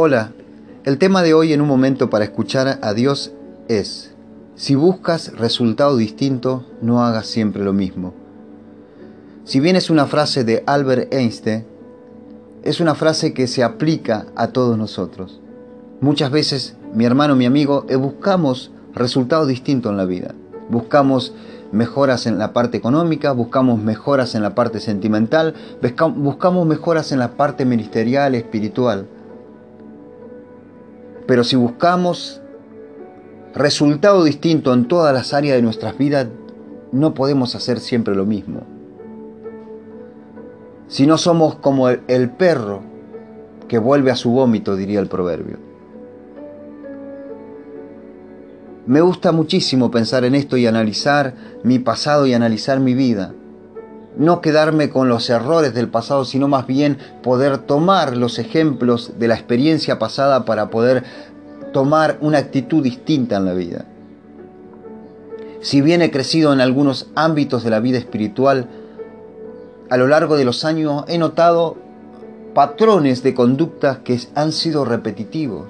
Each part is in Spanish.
Hola, el tema de hoy en un momento para escuchar a Dios es, si buscas resultado distinto, no hagas siempre lo mismo. Si bien es una frase de Albert Einstein, es una frase que se aplica a todos nosotros. Muchas veces, mi hermano, mi amigo, eh, buscamos resultados distintos en la vida. Buscamos mejoras en la parte económica, buscamos mejoras en la parte sentimental, buscamos mejoras en la parte ministerial, espiritual. Pero si buscamos resultado distinto en todas las áreas de nuestras vidas, no podemos hacer siempre lo mismo. Si no somos como el, el perro que vuelve a su vómito, diría el proverbio. Me gusta muchísimo pensar en esto y analizar mi pasado y analizar mi vida no quedarme con los errores del pasado, sino más bien poder tomar los ejemplos de la experiencia pasada para poder tomar una actitud distinta en la vida. Si bien he crecido en algunos ámbitos de la vida espiritual, a lo largo de los años he notado patrones de conductas que han sido repetitivos.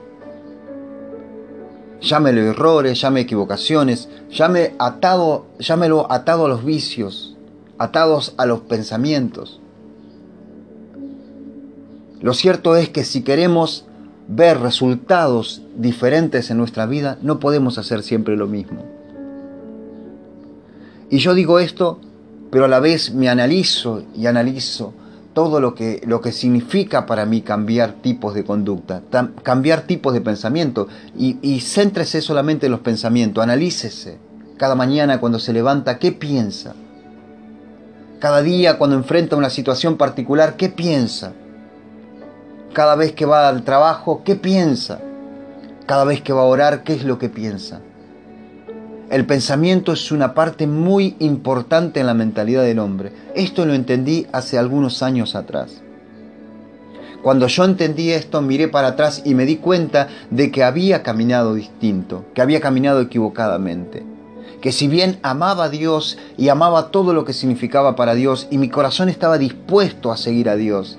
Llámelo errores, llámelo equivocaciones, atado, llámelo atado a los vicios, atados a los pensamientos. Lo cierto es que si queremos ver resultados diferentes en nuestra vida, no podemos hacer siempre lo mismo. Y yo digo esto, pero a la vez me analizo y analizo todo lo que, lo que significa para mí cambiar tipos de conducta, cambiar tipos de pensamiento. Y, y céntrese solamente en los pensamientos, analícese cada mañana cuando se levanta, ¿qué piensa? Cada día cuando enfrenta una situación particular, ¿qué piensa? Cada vez que va al trabajo, ¿qué piensa? Cada vez que va a orar, ¿qué es lo que piensa? El pensamiento es una parte muy importante en la mentalidad del hombre. Esto lo entendí hace algunos años atrás. Cuando yo entendí esto, miré para atrás y me di cuenta de que había caminado distinto, que había caminado equivocadamente que si bien amaba a Dios y amaba todo lo que significaba para Dios y mi corazón estaba dispuesto a seguir a Dios,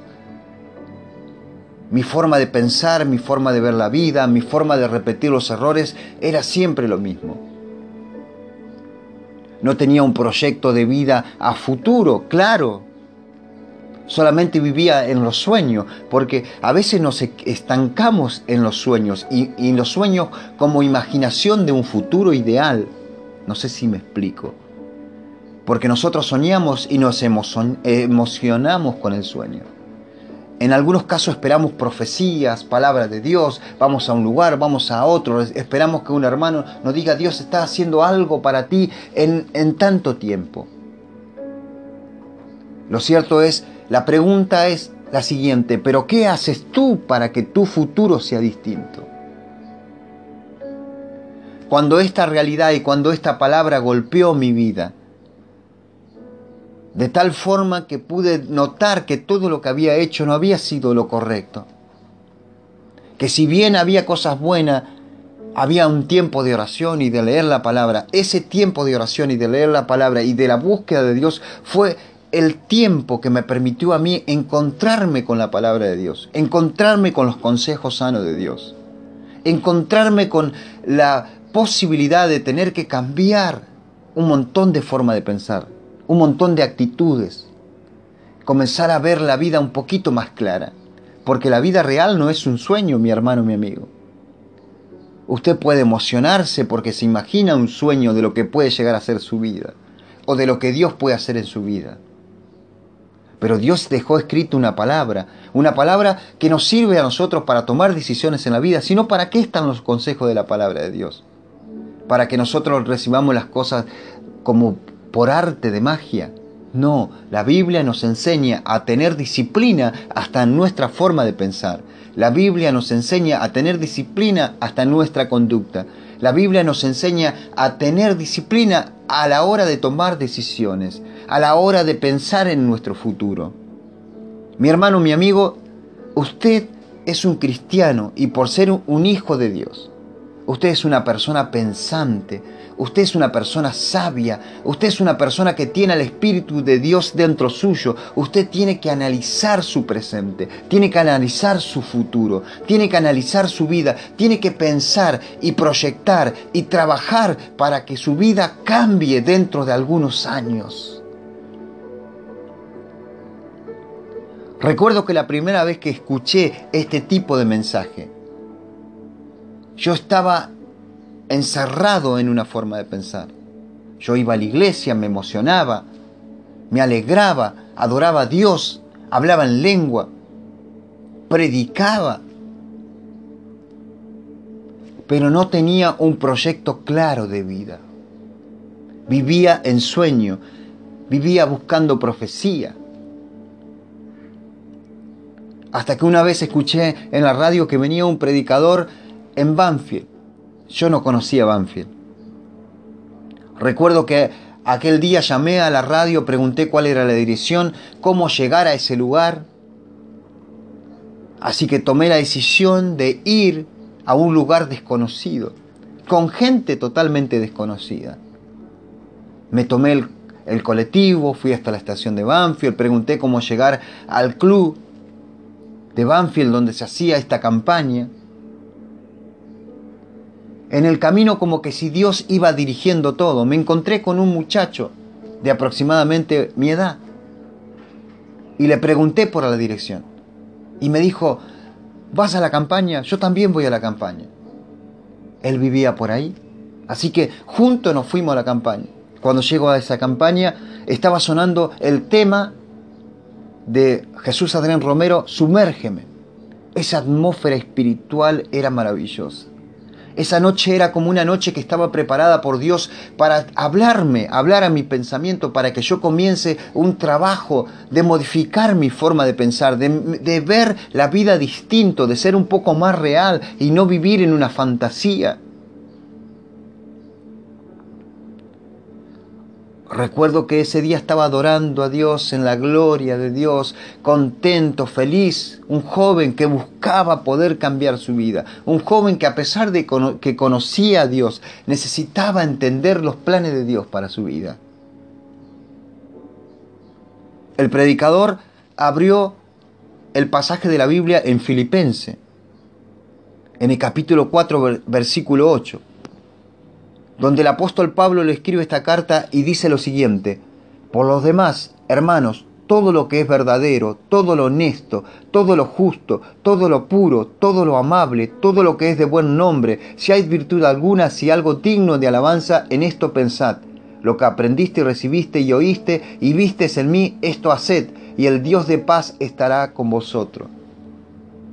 mi forma de pensar, mi forma de ver la vida, mi forma de repetir los errores era siempre lo mismo. No tenía un proyecto de vida a futuro, claro. Solamente vivía en los sueños, porque a veces nos estancamos en los sueños y, y en los sueños como imaginación de un futuro ideal. No sé si me explico. Porque nosotros soñamos y nos emocionamos con el sueño. En algunos casos esperamos profecías, palabras de Dios, vamos a un lugar, vamos a otro, esperamos que un hermano nos diga Dios está haciendo algo para ti en, en tanto tiempo. Lo cierto es, la pregunta es la siguiente, pero ¿qué haces tú para que tu futuro sea distinto? Cuando esta realidad y cuando esta palabra golpeó mi vida, de tal forma que pude notar que todo lo que había hecho no había sido lo correcto. Que si bien había cosas buenas, había un tiempo de oración y de leer la palabra. Ese tiempo de oración y de leer la palabra y de la búsqueda de Dios fue el tiempo que me permitió a mí encontrarme con la palabra de Dios, encontrarme con los consejos sanos de Dios, encontrarme con la posibilidad de tener que cambiar un montón de forma de pensar, un montón de actitudes, comenzar a ver la vida un poquito más clara, porque la vida real no es un sueño, mi hermano, mi amigo. Usted puede emocionarse porque se imagina un sueño de lo que puede llegar a ser su vida, o de lo que Dios puede hacer en su vida. Pero Dios dejó escrito una palabra, una palabra que nos sirve a nosotros para tomar decisiones en la vida, sino para qué están los consejos de la palabra de Dios para que nosotros recibamos las cosas como por arte de magia. No, la Biblia nos enseña a tener disciplina hasta en nuestra forma de pensar. La Biblia nos enseña a tener disciplina hasta en nuestra conducta. La Biblia nos enseña a tener disciplina a la hora de tomar decisiones, a la hora de pensar en nuestro futuro. Mi hermano, mi amigo, usted es un cristiano y por ser un hijo de Dios, Usted es una persona pensante. Usted es una persona sabia. Usted es una persona que tiene el Espíritu de Dios dentro suyo. Usted tiene que analizar su presente. Tiene que analizar su futuro. Tiene que analizar su vida. Tiene que pensar y proyectar y trabajar para que su vida cambie dentro de algunos años. Recuerdo que la primera vez que escuché este tipo de mensaje, yo estaba encerrado en una forma de pensar. Yo iba a la iglesia, me emocionaba, me alegraba, adoraba a Dios, hablaba en lengua, predicaba, pero no tenía un proyecto claro de vida. Vivía en sueño, vivía buscando profecía. Hasta que una vez escuché en la radio que venía un predicador en Banfield. Yo no conocía Banfield. Recuerdo que aquel día llamé a la radio, pregunté cuál era la dirección, cómo llegar a ese lugar. Así que tomé la decisión de ir a un lugar desconocido, con gente totalmente desconocida. Me tomé el, el, colectivo, fui hasta la estación de Banfield, pregunté cómo llegar al club de Banfield donde se hacía esta campaña en el camino como que si Dios iba dirigiendo todo. Me encontré con un muchacho de aproximadamente mi edad y le pregunté por la dirección. Y me dijo, ¿vas a la campaña? Yo también voy a la campaña. Él vivía por ahí. Así que juntos nos fuimos a la campaña. Cuando llego a esa campaña estaba sonando el tema de Jesús Adrián Romero, Sumérgeme. Esa atmósfera espiritual era maravillosa. Esa noche era como una noche que estaba preparada por Dios para hablarme, hablar a mi pensamiento, para que yo comience un trabajo de modificar mi forma de pensar, de, de ver la vida distinto, de ser un poco más real y no vivir en una fantasía. Recuerdo que ese día estaba adorando a Dios en la gloria de Dios, contento, feliz, un joven que buscaba poder cambiar su vida, un joven que a pesar de que conocía a Dios, necesitaba entender los planes de Dios para su vida. El predicador abrió el pasaje de la Biblia en Filipense, en el capítulo 4, versículo 8 donde el apóstol Pablo le escribe esta carta y dice lo siguiente, por los demás, hermanos, todo lo que es verdadero, todo lo honesto, todo lo justo, todo lo puro, todo lo amable, todo lo que es de buen nombre, si hay virtud alguna, si algo digno de alabanza, en esto pensad. Lo que aprendiste y recibiste y oíste y vistes en mí, esto haced, y el Dios de paz estará con vosotros.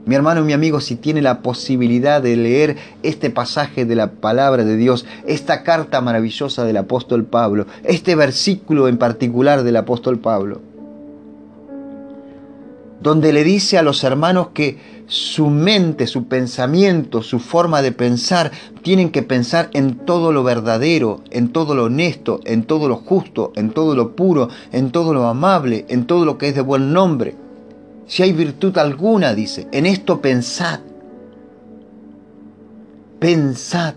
Mi hermano y mi amigo, si tiene la posibilidad de leer este pasaje de la palabra de Dios, esta carta maravillosa del apóstol Pablo, este versículo en particular del apóstol Pablo, donde le dice a los hermanos que su mente, su pensamiento, su forma de pensar, tienen que pensar en todo lo verdadero, en todo lo honesto, en todo lo justo, en todo lo puro, en todo lo amable, en todo lo que es de buen nombre si hay virtud alguna, dice, en esto pensad. Pensad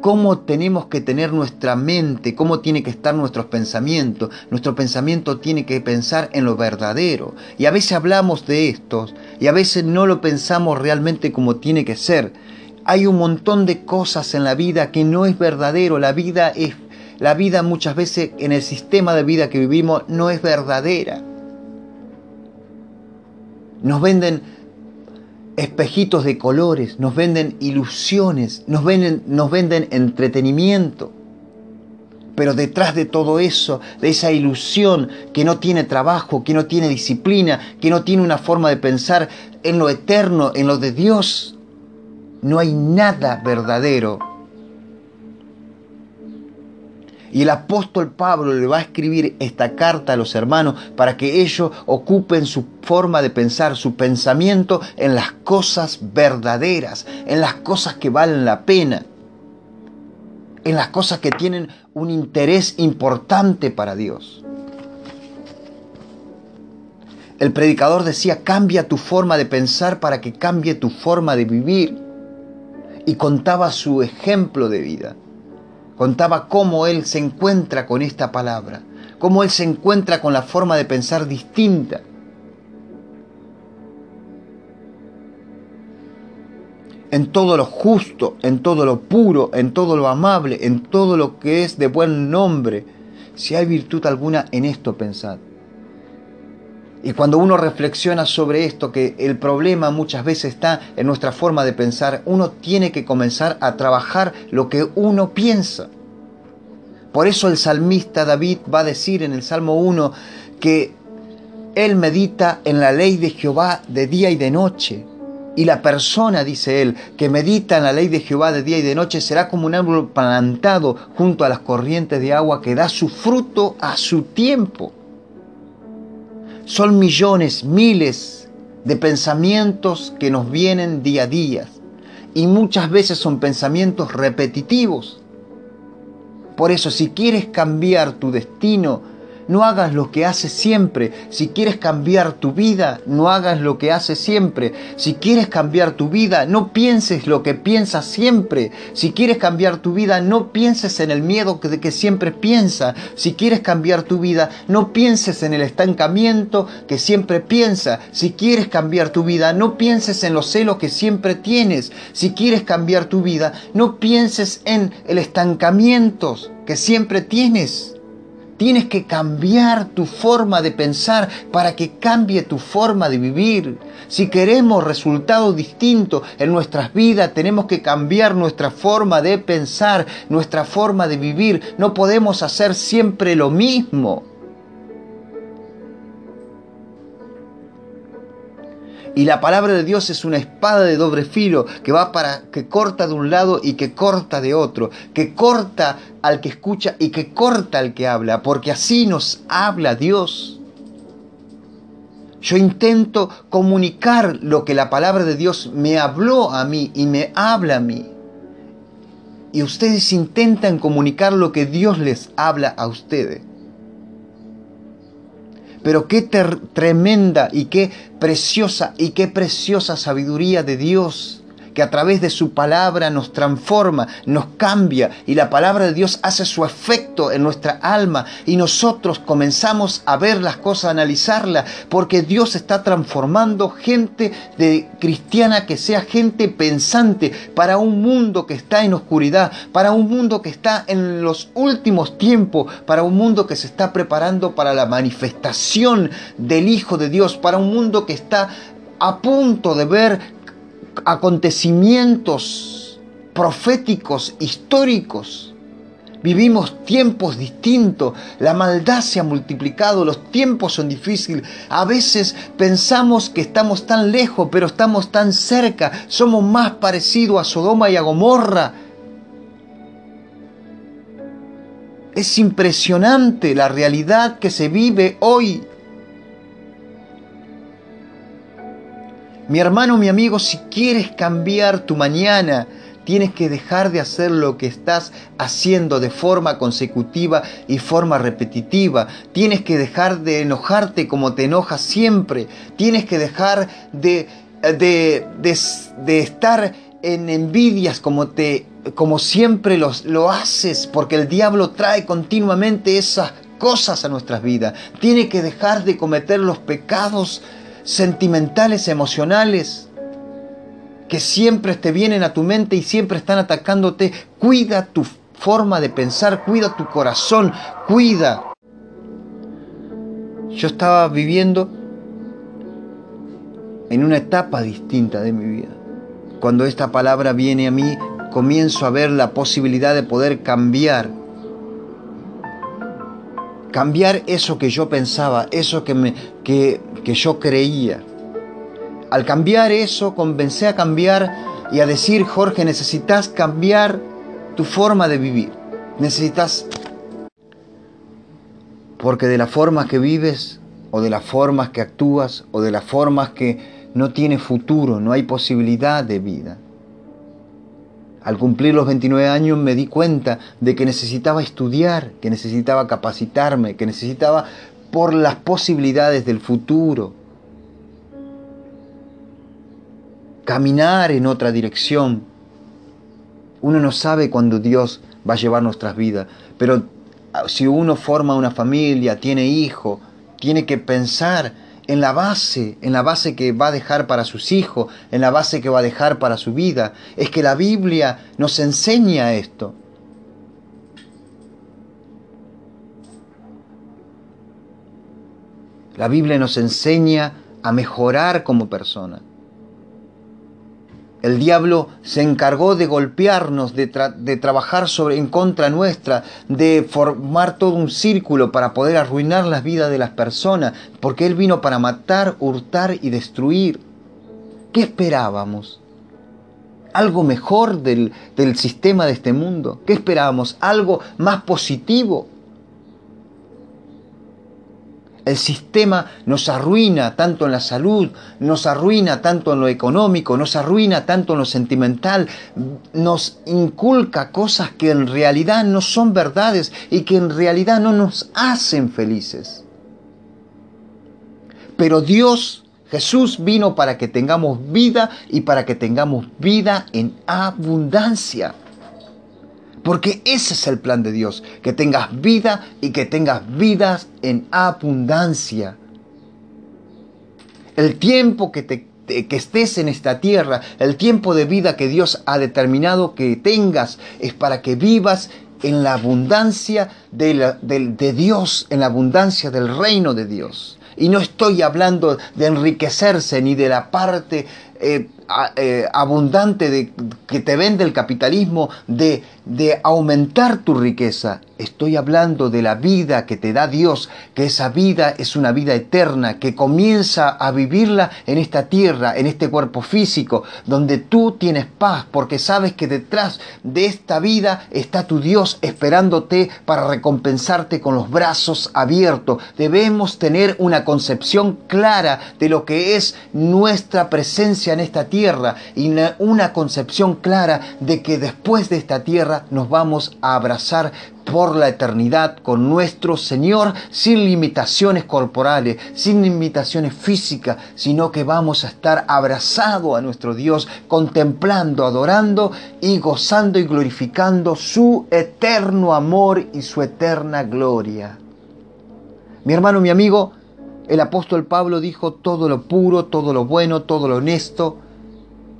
cómo tenemos que tener nuestra mente, cómo tiene que estar nuestros pensamientos. Nuestro pensamiento tiene que pensar en lo verdadero. Y a veces hablamos de estos y a veces no lo pensamos realmente como tiene que ser. Hay un montón de cosas en la vida que no es verdadero. La vida es la vida muchas veces en el sistema de vida que vivimos no es verdadera. Nos venden espejitos de colores, nos venden ilusiones, nos venden, nos venden entretenimiento. Pero detrás de todo eso, de esa ilusión que no tiene trabajo, que no tiene disciplina, que no tiene una forma de pensar en lo eterno, en lo de Dios, no hay nada verdadero y el apóstol Pablo le va a escribir esta carta a los hermanos para que ellos ocupen su forma de pensar, su pensamiento en las cosas verdaderas, en las cosas que valen la pena, en las cosas que tienen un interés importante para Dios. El predicador decía, cambia tu forma de pensar para que cambie tu forma de vivir. y contaba su ejemplo de vida. Contaba cómo él se encuentra con esta palabra, cómo él se encuentra con la forma de pensar distinta. En todo lo justo, en todo lo puro, en todo lo amable, en todo lo que es de buen nombre, si hay virtud alguna en esto pensad. Y cuando uno reflexiona sobre esto, que el problema muchas veces está en nuestra forma de pensar, uno tiene que comenzar a trabajar lo que uno piensa. Por eso el salmista David va a decir en el Salmo 1 que él medita en la ley de Jehová de día y de noche. Y la persona, dice él, que medita en la ley de Jehová de día y de noche será como un árbol plantado junto a las corrientes de agua que da su fruto a su tiempo. Son millones, miles de pensamientos que nos vienen día a día y muchas veces son pensamientos repetitivos. Por eso si quieres cambiar tu destino, no hagas lo que haces siempre. Si quieres cambiar tu vida, no hagas lo que haces siempre. Si quieres cambiar tu vida, no pienses lo que piensas siempre. Si quieres cambiar tu vida, no pienses en el miedo que siempre piensa. Si quieres cambiar tu vida, no pienses en el estancamiento que siempre piensa. Si quieres cambiar tu vida, no pienses en los celos que siempre tienes. Si quieres cambiar tu vida, no pienses en el estancamiento que siempre tienes. Tienes que cambiar tu forma de pensar para que cambie tu forma de vivir. Si queremos resultados distintos en nuestras vidas, tenemos que cambiar nuestra forma de pensar, nuestra forma de vivir. No podemos hacer siempre lo mismo. Y la palabra de Dios es una espada de doble filo que va para que corta de un lado y que corta de otro, que corta al que escucha y que corta al que habla, porque así nos habla Dios. Yo intento comunicar lo que la palabra de Dios me habló a mí y me habla a mí. Y ustedes intentan comunicar lo que Dios les habla a ustedes. Pero qué tremenda y qué preciosa y qué preciosa sabiduría de Dios que a través de su palabra nos transforma, nos cambia y la palabra de Dios hace su efecto en nuestra alma y nosotros comenzamos a ver las cosas, a analizarlas, porque Dios está transformando gente de cristiana que sea gente pensante para un mundo que está en oscuridad, para un mundo que está en los últimos tiempos, para un mundo que se está preparando para la manifestación del Hijo de Dios, para un mundo que está a punto de ver acontecimientos proféticos, históricos. Vivimos tiempos distintos, la maldad se ha multiplicado, los tiempos son difíciles. A veces pensamos que estamos tan lejos, pero estamos tan cerca, somos más parecidos a Sodoma y a Gomorra. Es impresionante la realidad que se vive hoy. Mi hermano, mi amigo, si quieres cambiar tu mañana, tienes que dejar de hacer lo que estás haciendo de forma consecutiva y forma repetitiva. Tienes que dejar de enojarte como te enojas siempre. Tienes que dejar de, de, de, estar en envidias como, te, como siempre los, lo haces, porque el diablo trae continuamente esas cosas a nuestras vidas. Tienes que dejar de cometer los pecados sentimentales, emocionales, que siempre te vienen a tu mente y siempre están atacándote. Cuida tu forma de pensar, cuida tu corazón, cuida. Yo estaba viviendo en una etapa distinta de mi vida. Cuando esta palabra viene a mí, comienzo a ver la posibilidad de poder cambiar cambiar eso que yo pensaba, eso que, me, que, yo creía. Al cambiar eso, comencé a cambiar y a decir, Jorge, necesitas cambiar tu forma de vivir. Necesitas... Porque de las formas que vives, o de las formas que actúas, o de las formas que no tiene futuro, no hay posibilidad de vida. Al cumplir los 29 años me di cuenta de que necesitaba estudiar, que necesitaba capacitarme, que necesitaba por las posibilidades del futuro, caminar en otra dirección. Uno no sabe cuándo Dios va a llevar nuestras vidas, pero si uno forma una familia, tiene hijos, tiene que pensar en la base, en la base que va a dejar para sus hijos, en la base que va a dejar para su vida. Es que la Biblia nos enseña esto. La Biblia nos enseña a mejorar como persona. El diablo se encargó de golpearnos, de, trabajar sobre, en contra nuestra, de formar todo un círculo para poder arruinar las vidas de las personas, porque él vino para matar, hurtar y destruir. ¿Qué esperábamos? ¿Algo mejor del, del sistema de este mundo? ¿Qué esperábamos? ¿Algo más positivo? El sistema nos arruina tanto en la salud, nos arruina tanto en lo económico, nos arruina tanto en lo sentimental, nos inculca cosas que en realidad no son verdades y que en realidad no nos hacen felices. Pero Dios, Jesús vino para que tengamos vida y para que tengamos vida en abundancia. Porque ese es el plan de Dios, que tengas vida y que tengas vidas en abundancia. El tiempo que, te, que estés en esta tierra, el tiempo de vida que Dios ha determinado que tengas, es para que vivas en la abundancia de, de Dios, en la abundancia del reino de Dios. Y no estoy hablando de enriquecerse ni de la parte eh, eh, abundante de, que te vende el capitalismo de, de aumentar tu riqueza. Estoy hablando de la vida que te da Dios, que esa vida es una vida eterna, que comienza a vivirla en esta tierra, en este cuerpo físico, donde tú tienes paz, porque sabes que detrás de esta vida está tu Dios esperándote para recompensarte con los brazos abiertos. Debemos tener una concepción clara de lo que es nuestra presencia en esta tierra y una concepción clara de que después de esta tierra nos vamos a abrazar por la eternidad con nuestro Señor sin limitaciones corporales, sin limitaciones físicas, sino que vamos a estar abrazados a nuestro Dios, contemplando, adorando y gozando y glorificando su eterno amor y su eterna gloria. Mi hermano, mi amigo, el apóstol Pablo dijo todo lo puro, todo lo bueno, todo lo honesto.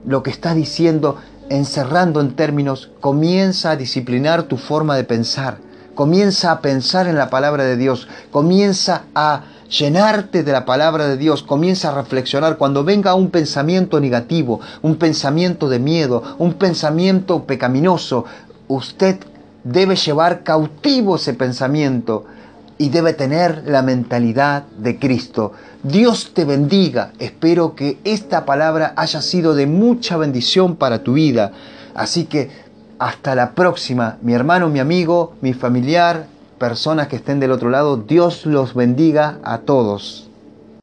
Lo que está diciendo, encerrando en términos, comienza a disciplinar tu forma de pensar. Comienza a pensar en la palabra de Dios. Comienza a llenarte de la palabra de Dios, comienza a reflexionar cuando venga un pensamiento negativo, un pensamiento de miedo, un pensamiento pecaminoso, usted debe llevar cautivo ese pensamiento y debe tener la mentalidad de Cristo. Dios te bendiga. Espero que esta palabra haya sido de mucha bendición para tu vida. Así que hasta la próxima, mi hermano, mi amigo, mi familiar, personas que estén del otro lado. Dios los bendiga a todos.